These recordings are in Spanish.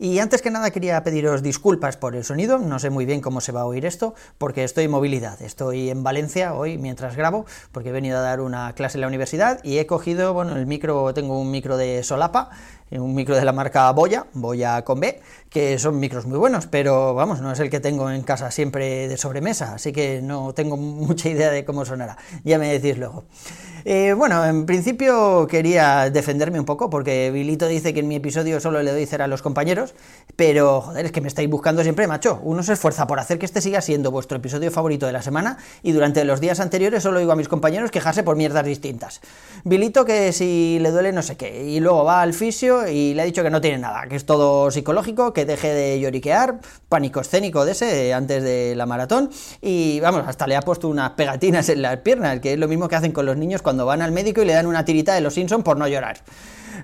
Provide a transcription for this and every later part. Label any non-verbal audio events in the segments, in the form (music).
Y antes que nada quería pediros disculpas por el sonido, no sé muy bien cómo se va a oír esto, porque estoy en movilidad, estoy en Valencia hoy mientras grabo, porque he venido a dar una clase en la universidad y he cogido, bueno, el micro, tengo un micro de solapa, un micro de la marca Boya, Boya con B, que son micros muy buenos, pero vamos, no es el que tengo en casa siempre de sobremesa, así que no tengo mucha idea de cómo sonará, ya me decís luego. Eh, bueno, en principio quería defenderme un poco, porque Bilito dice que en mi episodio solo le doy cera a los compañeros, pero joder, es que me estáis buscando siempre, macho. Uno se esfuerza por hacer que este siga siendo vuestro episodio favorito de la semana, y durante los días anteriores solo digo a mis compañeros quejarse por mierdas distintas. Bilito que si le duele no sé qué, y luego va al fisio y le ha dicho que no tiene nada, que es todo psicológico, que deje de lloriquear, pánico escénico de ese antes de la maratón, y vamos, hasta le ha puesto unas pegatinas en las piernas, que es lo mismo que hacen con los niños cuando van al médico y le dan una tirita de los Simpsons por no llorar.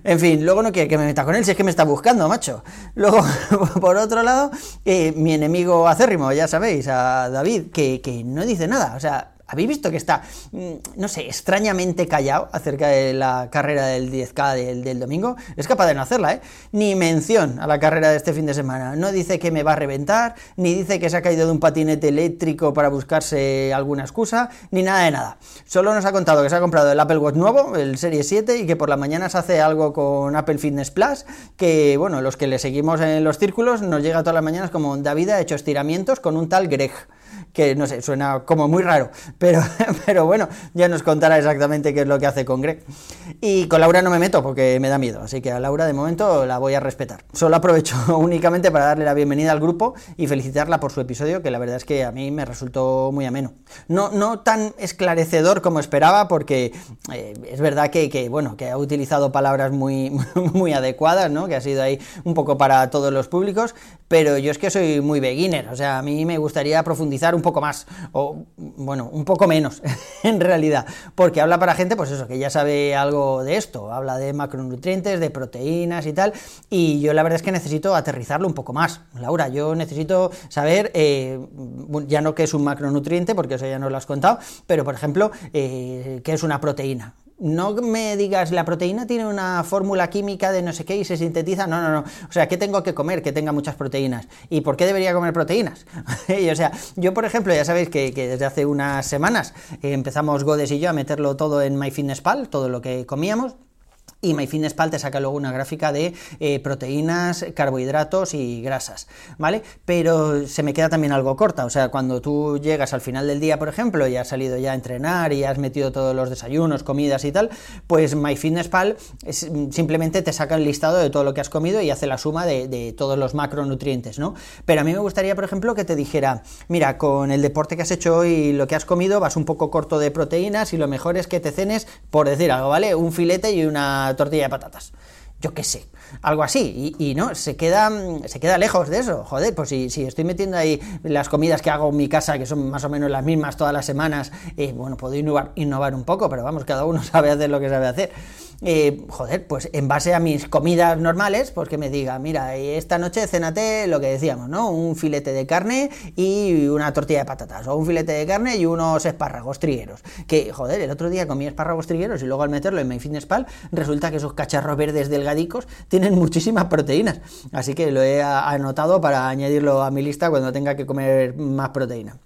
En fin, luego no quiere que me meta con él, si es que me está buscando, macho. Luego, (laughs) por otro lado, eh, mi enemigo acérrimo, ya sabéis, a David, que, que no dice nada. O sea, ¿Habéis visto que está, mm, no sé, extrañamente callado acerca de la carrera del 10K del, domingo? Es capaz de no hacerla, ¿eh? Ni mención a la carrera de este fin de semana. No dice que me va a reventar, ni dice que se ha caído de un patinete eléctrico para buscarse alguna excusa, ni nada de nada. Solo nos ha contado que se ha comprado el Apple Watch nuevo, el Serie 7, y que por la mañana se hace algo con Apple Fitness Plus, que, bueno, los que le seguimos en los círculos nos llega todas las mañanas como David ha hecho estiramientos con un tal Greg que no sé, suena como muy raro, pero, (laughs) pero bueno, ya nos contará exactamente qué es lo que hace con Greg. Y con Laura no me meto porque me da miedo, así que a Laura de momento la voy a respetar. Solo aprovecho (laughs) únicamente para darle la bienvenida al grupo y felicitarla por su episodio, que la verdad es que a mí me resultó muy ameno. No, no tan esclarecedor como esperaba, porque eh, es verdad que, que, bueno, que ha utilizado palabras muy, (laughs) muy adecuadas, ¿no? que ha sido ahí un poco para todos los públicos, pero yo es que soy muy beginner, o sea, a mí me gustaría profundizar un poco más, o bueno, un poco menos, (laughs) en realidad, porque habla para gente, pues eso, que ya sabe algo de esto, habla de macronutrientes, de proteínas y tal, y yo la verdad es que necesito aterrizarlo un poco más. Laura, yo necesito saber, eh, ya no qué es un macronutriente, porque eso ya nos lo has contado, pero por ejemplo, eh, qué es una proteína no me digas la proteína tiene una fórmula química de no sé qué y se sintetiza, no, no, no. O sea, ¿qué tengo que comer que tenga muchas proteínas? ¿Y por qué debería comer proteínas? (laughs) o sea, yo por ejemplo, ya sabéis que, desde hace unas semanas empezamos Godes y yo a meterlo todo en MyFitnessPal, todo lo que comíamos y MyFitnessPal te saca luego una gráfica de eh, proteínas, carbohidratos y grasas, ¿vale? Pero se me queda también algo corta, o sea, cuando tú llegas al final del día, por ejemplo, y has salido ya a entrenar y has metido todos los desayunos, comidas y tal, pues MyFitnessPal simplemente te saca el listado de todo lo que has comido y hace la suma de, de todos los macronutrientes, ¿no? Pero a mí me gustaría, por ejemplo, que te dijera, mira, con el deporte que has hecho hoy y lo que has comido, vas un poco corto de proteínas y lo mejor es que te cenes, por decir algo, ¿vale? Un filete y una tortilla de patatas. Yo qué sé, algo así. Y, no, se queda, se queda lejos de eso. Joder, pues si, si, estoy metiendo ahí las comidas que hago en mi casa, que son más o menos las mismas todas las semanas, eh, bueno, puedo innovar, innovar un poco, pero vamos, cada uno (laughs) sabe hacer lo que sabe hacer. Eh, joder, pues en base a mis comidas normales, pues que me diga, mira, esta noche cénate lo que decíamos, ¿no? Un filete de carne y una tortilla de patatas, o un filete de carne y unos espárragos trigueros. Que, joder, el otro día comí espárragos trigueros y luego al meterlo en MyFitnessPal, resulta que esos cacharros verdes delgadicos tienen muchísimas proteínas. Así que lo he anotado para añadirlo a mi lista cuando tenga que comer más proteína.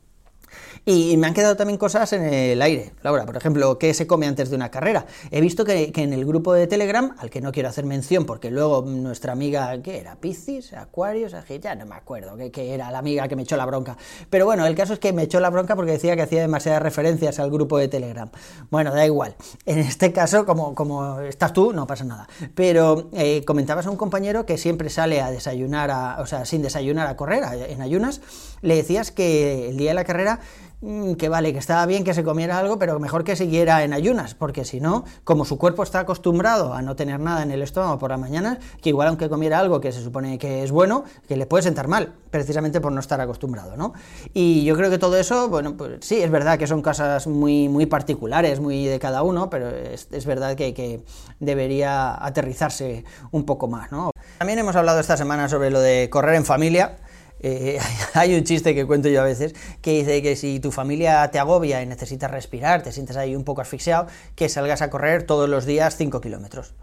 Y me han quedado también cosas en el aire. Laura, por ejemplo, ¿qué se come antes de una carrera? He visto que, en el grupo de Telegram, al que no quiero hacer mención porque luego nuestra amiga, ¿qué era? Piscis, Acuarios, ya no me acuerdo, que, era la amiga que me echó la bronca. Pero bueno, el caso es que me echó la bronca porque decía que hacía demasiadas referencias al grupo de Telegram. Bueno, da igual. En este caso, como, como estás tú, no pasa nada. Pero eh, comentabas a un compañero que siempre sale a desayunar, o sea, sin desayunar a correr, en ayunas, le decías que el día de la carrera que vale, que estaba bien que se comiera algo, pero mejor que siguiera en ayunas, porque si no, como su cuerpo está acostumbrado a no tener nada en el estómago por las mañanas, que igual aunque comiera algo que se supone que es bueno, que le puede sentar mal, precisamente por no estar acostumbrado, ¿no? Y yo creo que todo eso, bueno, pues sí, es verdad que son cosas muy, muy particulares, muy de cada uno, pero es, es verdad que, que debería aterrizarse un poco más, ¿no? También hemos hablado esta semana sobre lo de correr en familia. Eh, (laughs) hay un chiste que cuento yo a veces que dice que si tu familia te agobia y necesitas respirar, te sientes ahí un poco asfixiado, que salgas a correr todos los días 5 kilómetros.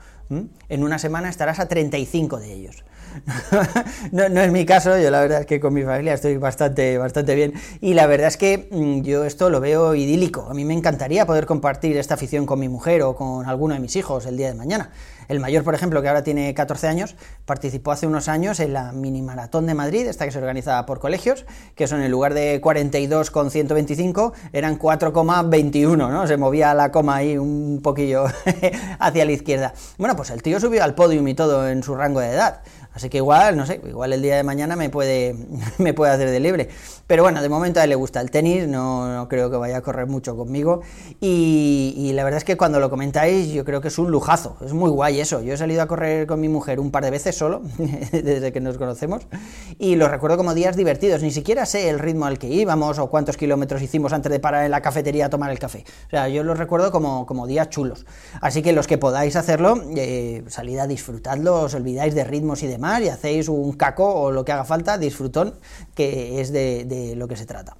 En una semana estarás a 35 de ellos. (laughs) no, no, es mi caso, yo la verdad es que con mi familia estoy bastante, bastante bien y la verdad es que mm, yo esto lo veo idílico. A mí me encantaría poder compartir esta afición con mi mujer o con alguno de mis hijos el día de mañana. El mayor, por ejemplo, que ahora tiene 14 años, participó hace unos años en la mini maratón de Madrid, esta que se organiza por colegios, que son en lugar de 42 con 125, eran 4,21, ¿no? Se movía la coma ahí un poquillo (laughs) hacia la izquierda. Bueno, pues el tío subió al podium y todo en su rango de edad. Así que igual, no sé, igual el día de mañana me puede, (laughs) me puede hacer de libre. Pero bueno, de momento a él le gusta el tenis, no, creo que vaya a correr mucho conmigo. Y, la verdad es que cuando lo comentáis, yo creo que es un lujazo, es muy guay eso. Yo he salido a correr con mi mujer un par de veces solo, (laughs) desde que nos conocemos, y lo recuerdo como días divertidos. Ni siquiera sé el ritmo al que íbamos o cuántos kilómetros hicimos antes de parar en la cafetería a tomar el café. O sea, yo los recuerdo como, como días chulos. Así que los que podáis hacerlo, eh, salid a disfrutadlo, os olvidáis de ritmos y demás y hacéis un caco o lo que haga falta, disfrutón, que es de, lo que se trata.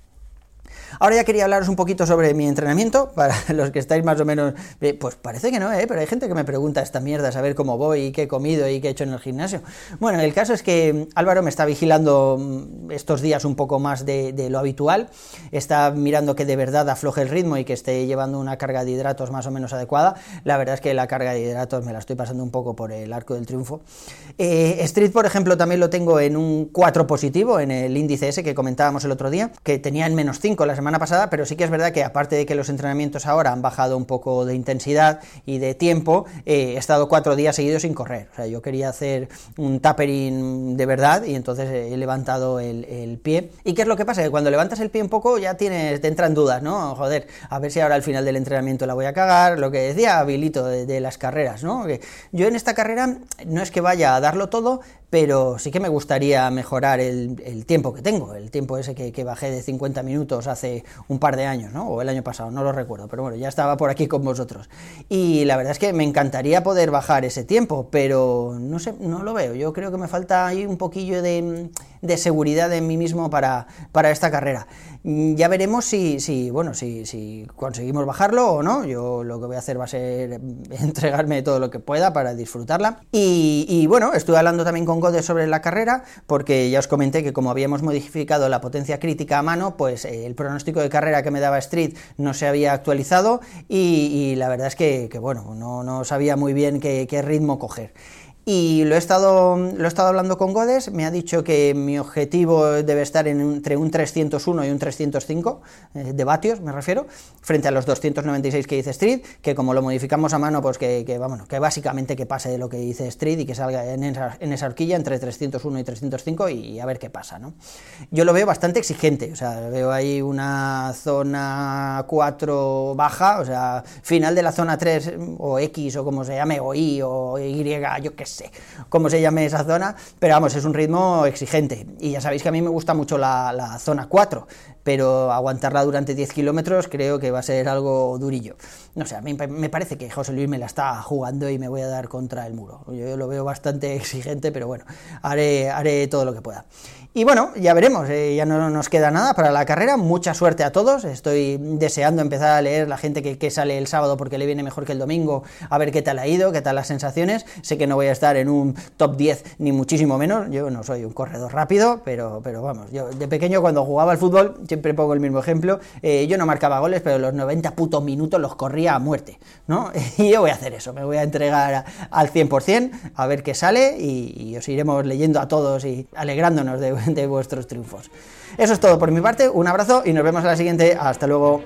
Ahora ya quería hablaros un poquito sobre mi entrenamiento, (laughs) para los que estáis más o menos... Eh, pues parece que no, ¿eh? pero hay gente que me pregunta esta mierda, saber cómo voy, y qué he comido y qué he hecho en el gimnasio. Bueno, el caso es que Álvaro me está vigilando mm, estos días un poco más de, de lo habitual, está mirando que de verdad afloje el ritmo y que esté llevando una carga de hidratos más o menos adecuada. La verdad es que la carga de hidratos me la estoy pasando un poco por el arco del triunfo. Eh, Street, por ejemplo, también lo tengo en un 4 positivo, en el índice ese que comentábamos el otro día, que tenía en menos 5 la semana pasada, pero sí que es verdad que aparte de que los entrenamientos ahora han bajado un poco de intensidad y de tiempo, eh, he estado cuatro días seguidos sin correr. O sea, yo quería hacer un tapering de verdad y entonces he levantado el, pie. ¿Y qué es lo que pasa? Que cuando levantas el pie un poco ya tienes, te entran dudas, ¿no? Joder, a ver si ahora al final del entrenamiento la voy a cagar, lo que decía habilito de, las carreras, ¿no? Yo en esta carrera no es que vaya a darlo todo, pero sí que me gustaría mejorar el, tiempo que tengo, el tiempo ese que, bajé de 50 minutos hace un par de años, ¿no? O el año pasado, no lo recuerdo, pero bueno, ya estaba por aquí con vosotros. Y la verdad es que me encantaría poder bajar ese tiempo, pero no sé, no lo veo. Yo creo que me falta ahí un poquillo de, seguridad en mí mismo para, para esta carrera. Ya veremos si, si bueno, si, si, conseguimos bajarlo o no. Yo lo que voy a hacer va a ser (laughs) entregarme todo lo que pueda para disfrutarla. Y, y bueno, estuve hablando también con Gode sobre la carrera, porque ya os comenté que como habíamos modificado la potencia crítica a mano, pues eh, el pronóstico de carrera que me daba Street no se había actualizado y, la verdad es que, bueno, no, no, sabía muy bien qué, qué ritmo coger. Y lo he, estado, lo he estado hablando con Godes, me ha dicho que mi objetivo debe estar entre un 301 y un 305 eh, de vatios, me refiero, frente a los 296 que dice Street, que como lo modificamos a mano, pues que, que, que básicamente que pase de lo que dice Street y que salga en esa, en esa horquilla entre 301 y 305 y, a ver qué pasa, ¿no? Yo lo veo bastante exigente, o sea, veo ahí una zona 4 baja, o sea, final de la zona 3 o X o como se llame, o Y o Y, yo qué sé sé cómo se llame esa zona, pero vamos, es un ritmo exigente. Y ya sabéis que a mí me gusta mucho la, zona 4, pero aguantarla durante 10 kilómetros creo que va a ser algo durillo. No sé, a mí me parece que José Luis me la está jugando y me voy a dar contra el muro. Yo lo veo bastante (laughs) exigente, pero bueno, haré, haré todo lo que pueda. Y bueno, ya veremos, eh, ya no nos queda nada para la carrera, mucha suerte a todos, estoy deseando empezar a leer la gente que, que, sale el sábado porque le viene mejor que el domingo, a ver qué tal ha ido, qué tal las sensaciones, sé que no voy a estar en un top 10 ni muchísimo menos, yo no soy un corredor rápido, pero, pero vamos, yo de pequeño cuando jugaba al fútbol, siempre pongo el mismo ejemplo, eh, yo no marcaba goles, pero los 90 putos minutos los corría a muerte, ¿no? (laughs) Y yo voy a hacer eso, me voy a entregar al 100%, a ver qué sale y, y os iremos leyendo a todos y alegrándonos de de vuestros triunfos. Eso es todo por mi parte, un abrazo y nos vemos a la siguiente, hasta luego.